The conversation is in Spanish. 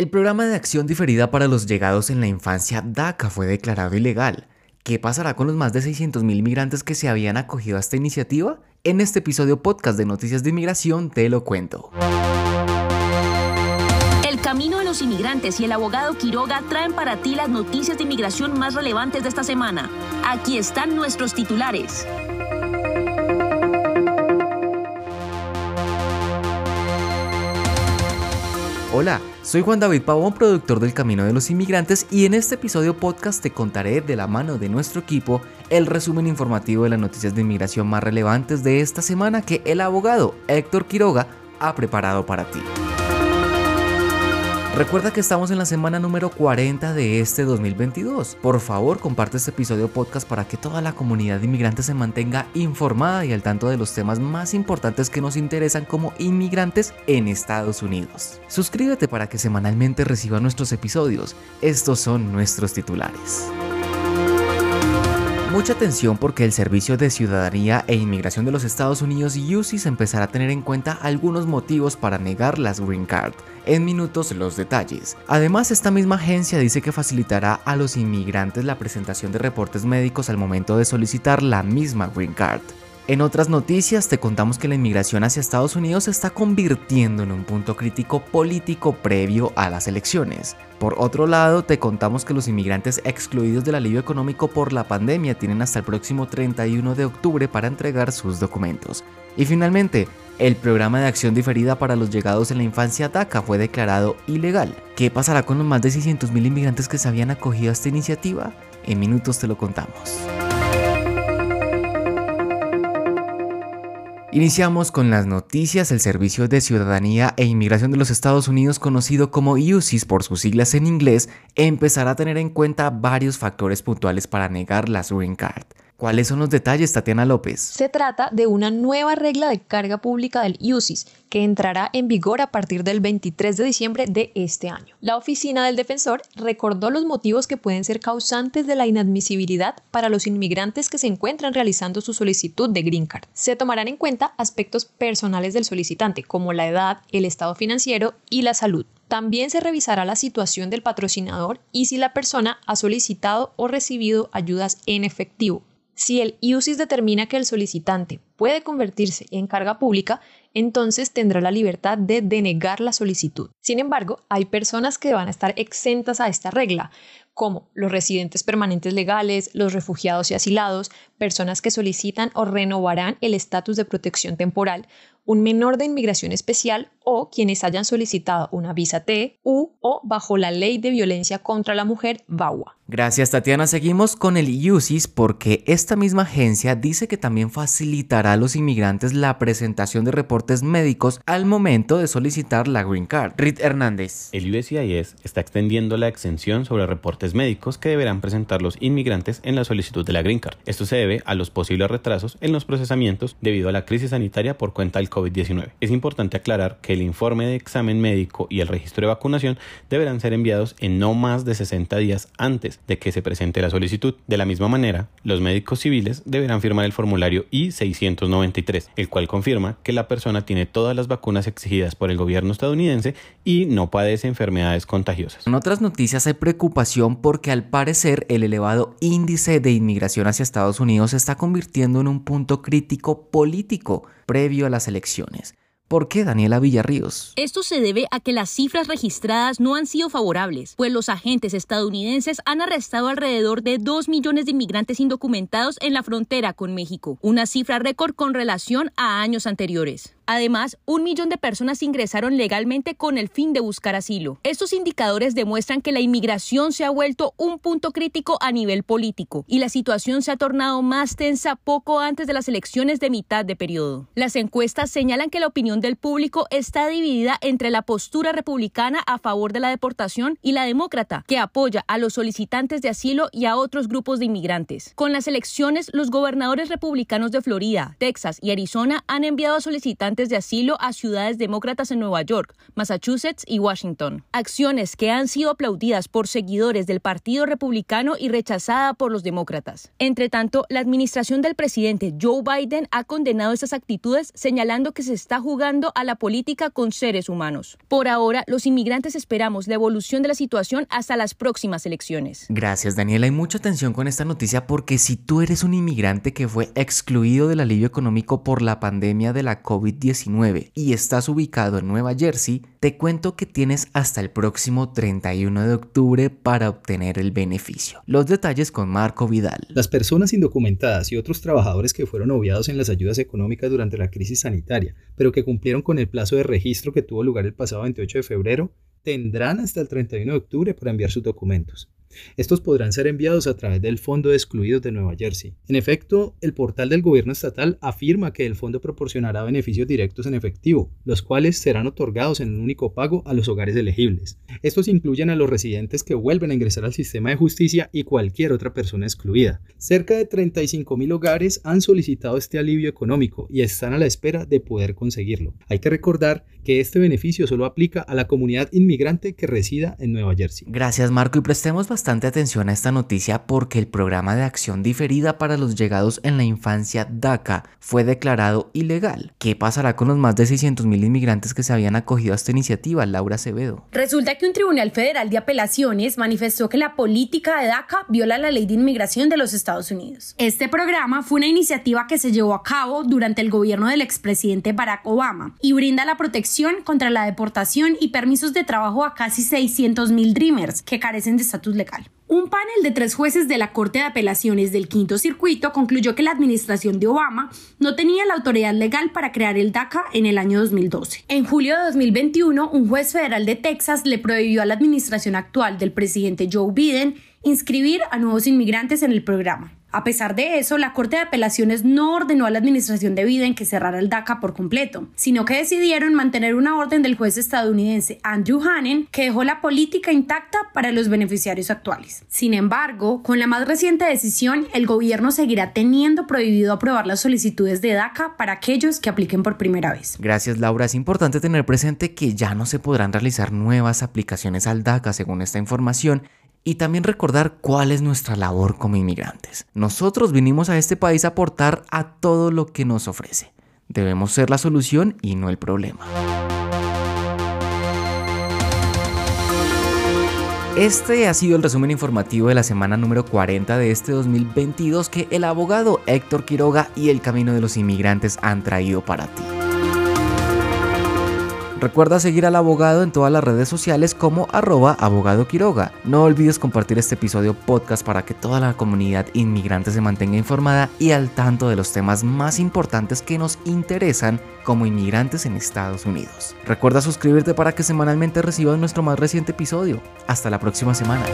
El programa de acción diferida para los llegados en la infancia DACA fue declarado ilegal. ¿Qué pasará con los más de 600.000 inmigrantes que se habían acogido a esta iniciativa? En este episodio podcast de Noticias de Inmigración te lo cuento. El Camino de los Inmigrantes y el abogado Quiroga traen para ti las noticias de inmigración más relevantes de esta semana. Aquí están nuestros titulares. Hola, soy Juan David Pavón, productor del Camino de los Inmigrantes y en este episodio podcast te contaré de la mano de nuestro equipo el resumen informativo de las noticias de inmigración más relevantes de esta semana que el abogado Héctor Quiroga ha preparado para ti. Recuerda que estamos en la semana número 40 de este 2022. Por favor, comparte este episodio podcast para que toda la comunidad de inmigrantes se mantenga informada y al tanto de los temas más importantes que nos interesan como inmigrantes en Estados Unidos. Suscríbete para que semanalmente reciba nuestros episodios. Estos son nuestros titulares. Mucha atención porque el Servicio de Ciudadanía e Inmigración de los Estados Unidos UCIS empezará a tener en cuenta algunos motivos para negar las Green Card. En minutos los detalles. Además, esta misma agencia dice que facilitará a los inmigrantes la presentación de reportes médicos al momento de solicitar la misma Green Card. En otras noticias te contamos que la inmigración hacia Estados Unidos se está convirtiendo en un punto crítico político previo a las elecciones. Por otro lado, te contamos que los inmigrantes excluidos del alivio económico por la pandemia tienen hasta el próximo 31 de octubre para entregar sus documentos. Y finalmente, el programa de acción diferida para los llegados en la infancia DACA fue declarado ilegal. ¿Qué pasará con los más de 600.000 inmigrantes que se habían acogido a esta iniciativa? En minutos te lo contamos. Iniciamos con las noticias. El Servicio de Ciudadanía e Inmigración de los Estados Unidos, conocido como UCIS por sus siglas en inglés, empezará a tener en cuenta varios factores puntuales para negar la Green Card. ¿Cuáles son los detalles, Tatiana López? Se trata de una nueva regla de carga pública del UCIS que entrará en vigor a partir del 23 de diciembre de este año. La oficina del defensor recordó los motivos que pueden ser causantes de la inadmisibilidad para los inmigrantes que se encuentran realizando su solicitud de Green Card. Se tomarán en cuenta aspectos personales del solicitante, como la edad, el estado financiero y la salud. También se revisará la situación del patrocinador y si la persona ha solicitado o recibido ayudas en efectivo. Si el IUCIS determina que el solicitante puede convertirse en carga pública, entonces tendrá la libertad de denegar la solicitud. Sin embargo, hay personas que van a estar exentas a esta regla, como los residentes permanentes legales, los refugiados y asilados, personas que solicitan o renovarán el estatus de protección temporal, un menor de inmigración especial o quienes hayan solicitado una visa T, U o bajo la ley de violencia contra la mujer VAWA. Gracias Tatiana, seguimos con el UCIS porque esta misma agencia dice que también facilitará a los inmigrantes la presentación de reportes médicos al momento de solicitar la Green Card. Rit Hernández. El USCIS está extendiendo la exención sobre reportes médicos que deberán presentar los inmigrantes en la solicitud de la Green Card. Esto se debe a los posibles retrasos en los procesamientos debido a la crisis sanitaria por cuenta del COVID-19. Es importante aclarar que el informe de examen médico y el registro de vacunación deberán ser enviados en no más de 60 días antes de que se presente la solicitud. De la misma manera, los médicos civiles deberán firmar el formulario I-693, el cual confirma que la persona tiene todas las vacunas exigidas por el gobierno estadounidense y no padece enfermedades contagiosas. En otras noticias hay preocupación porque al parecer el elevado índice de inmigración hacia Estados Unidos se está convirtiendo en un punto crítico político previo a las elecciones. ¿Por qué Daniela Villarríos? Esto se debe a que las cifras registradas no han sido favorables, pues los agentes estadounidenses han arrestado alrededor de 2 millones de inmigrantes indocumentados en la frontera con México, una cifra récord con relación a años anteriores. Además, un millón de personas ingresaron legalmente con el fin de buscar asilo. Estos indicadores demuestran que la inmigración se ha vuelto un punto crítico a nivel político y la situación se ha tornado más tensa poco antes de las elecciones de mitad de periodo. Las encuestas señalan que la opinión del público está dividida entre la postura republicana a favor de la deportación y la demócrata, que apoya a los solicitantes de asilo y a otros grupos de inmigrantes. Con las elecciones, los gobernadores republicanos de Florida, Texas y Arizona han enviado a solicitantes de asilo a ciudades demócratas en Nueva York, Massachusetts y Washington. Acciones que han sido aplaudidas por seguidores del Partido Republicano y rechazadas por los demócratas. Entre tanto, la administración del presidente Joe Biden ha condenado estas actitudes señalando que se está jugando a la política con seres humanos. Por ahora, los inmigrantes esperamos la evolución de la situación hasta las próximas elecciones. Gracias Daniela, hay mucha atención con esta noticia porque si tú eres un inmigrante que fue excluido del alivio económico por la pandemia de la COVID-19 y estás ubicado en Nueva Jersey, te cuento que tienes hasta el próximo 31 de octubre para obtener el beneficio. Los detalles con Marco Vidal. Las personas indocumentadas y otros trabajadores que fueron obviados en las ayudas económicas durante la crisis sanitaria, pero que cumplieron con el plazo de registro que tuvo lugar el pasado 28 de febrero, tendrán hasta el 31 de octubre para enviar sus documentos. Estos podrán ser enviados a través del Fondo de Excluidos de Nueva Jersey. En efecto, el portal del gobierno estatal afirma que el fondo proporcionará beneficios directos en efectivo, los cuales serán otorgados en un único pago a los hogares elegibles. Estos incluyen a los residentes que vuelven a ingresar al sistema de justicia y cualquier otra persona excluida. Cerca de 35 mil hogares han solicitado este alivio económico y están a la espera de poder conseguirlo. Hay que recordar que este beneficio solo aplica a la comunidad inmigrante que resida en Nueva Jersey. Gracias Marco y prestemos bastante atención a esta noticia porque el programa de acción diferida para los llegados en la infancia DACA fue declarado ilegal. ¿Qué pasará con los más de 600 mil inmigrantes que se habían acogido a esta iniciativa, Laura Acevedo? Resulta que un tribunal federal de apelaciones manifestó que la política de DACA viola la ley de inmigración de los Estados Unidos. Este programa fue una iniciativa que se llevó a cabo durante el gobierno del expresidente Barack Obama y brinda la protección contra la deportación y permisos de trabajo a casi 600 mil Dreamers que carecen de estatus legal. Un panel de tres jueces de la Corte de Apelaciones del Quinto Circuito concluyó que la administración de Obama no tenía la autoridad legal para crear el DACA en el año 2012. En julio de 2021, un juez federal de Texas le prohibió a la administración actual del presidente Joe Biden inscribir a nuevos inmigrantes en el programa. A pesar de eso, la Corte de Apelaciones no ordenó a la administración de Biden que cerrara el DACA por completo, sino que decidieron mantener una orden del juez estadounidense Andrew Hanen que dejó la política intacta para los beneficiarios actuales. Sin embargo, con la más reciente decisión, el gobierno seguirá teniendo prohibido aprobar las solicitudes de DACA para aquellos que apliquen por primera vez. Gracias Laura, es importante tener presente que ya no se podrán realizar nuevas aplicaciones al DACA según esta información y también recordar cuál es nuestra labor como inmigrantes. Nosotros vinimos a este país a aportar a todo lo que nos ofrece. Debemos ser la solución y no el problema. Este ha sido el resumen informativo de la semana número 40 de este 2022 que el abogado Héctor Quiroga y el Camino de los Inmigrantes han traído para ti. Recuerda seguir al abogado en todas las redes sociales como arroba abogado Quiroga. No olvides compartir este episodio podcast para que toda la comunidad inmigrante se mantenga informada y al tanto de los temas más importantes que nos interesan como inmigrantes en Estados Unidos. Recuerda suscribirte para que semanalmente recibas nuestro más reciente episodio. Hasta la próxima semana.